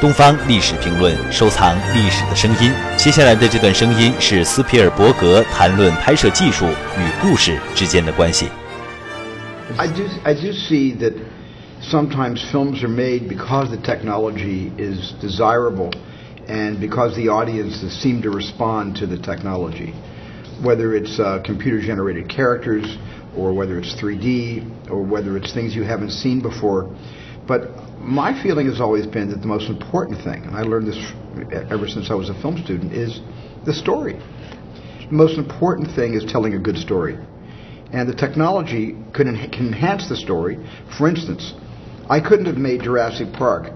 东方历史评论，收藏历史的声音。接下来的这段声音是斯皮尔伯格谈论拍摄技术与故事之间的关系。I do, I do see that sometimes films are made because the technology is desirable and because the audiences seem to respond to the technology. Whether it's uh, computer generated characters, or whether it's 3D, or whether it's things you haven't seen before. But my feeling has always been that the most important thing, and I learned this ever since I was a film student, is the story. The most important thing is telling a good story. And the technology can enhance the story. For instance, I couldn't have made Jurassic Park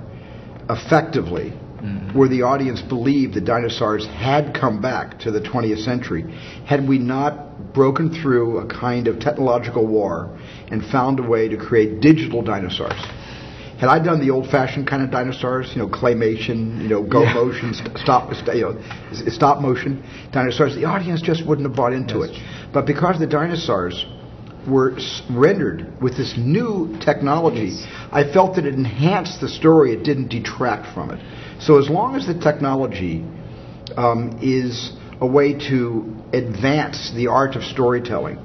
effectively mm-hmm. where the audience believed the dinosaurs had come back to the 20th century had we not broken through a kind of technological war and found a way to create digital dinosaurs. Had I done the old-fashioned kind of dinosaurs, you know, claymation, you know, go motion, st- stop, st- you know, stop motion dinosaurs, the audience just wouldn't have bought into it. But because the dinosaurs were s- rendered with this new technology, I felt that it enhanced the story. It didn't detract from it. So as long as the technology um, is a way to advance the art of storytelling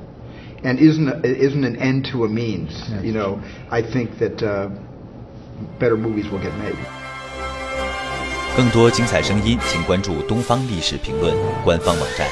and isn't a, isn't an end to a means, you know, I think that uh, better movies will get made. 更多精彩声音，请关注东方历史评论官方网站。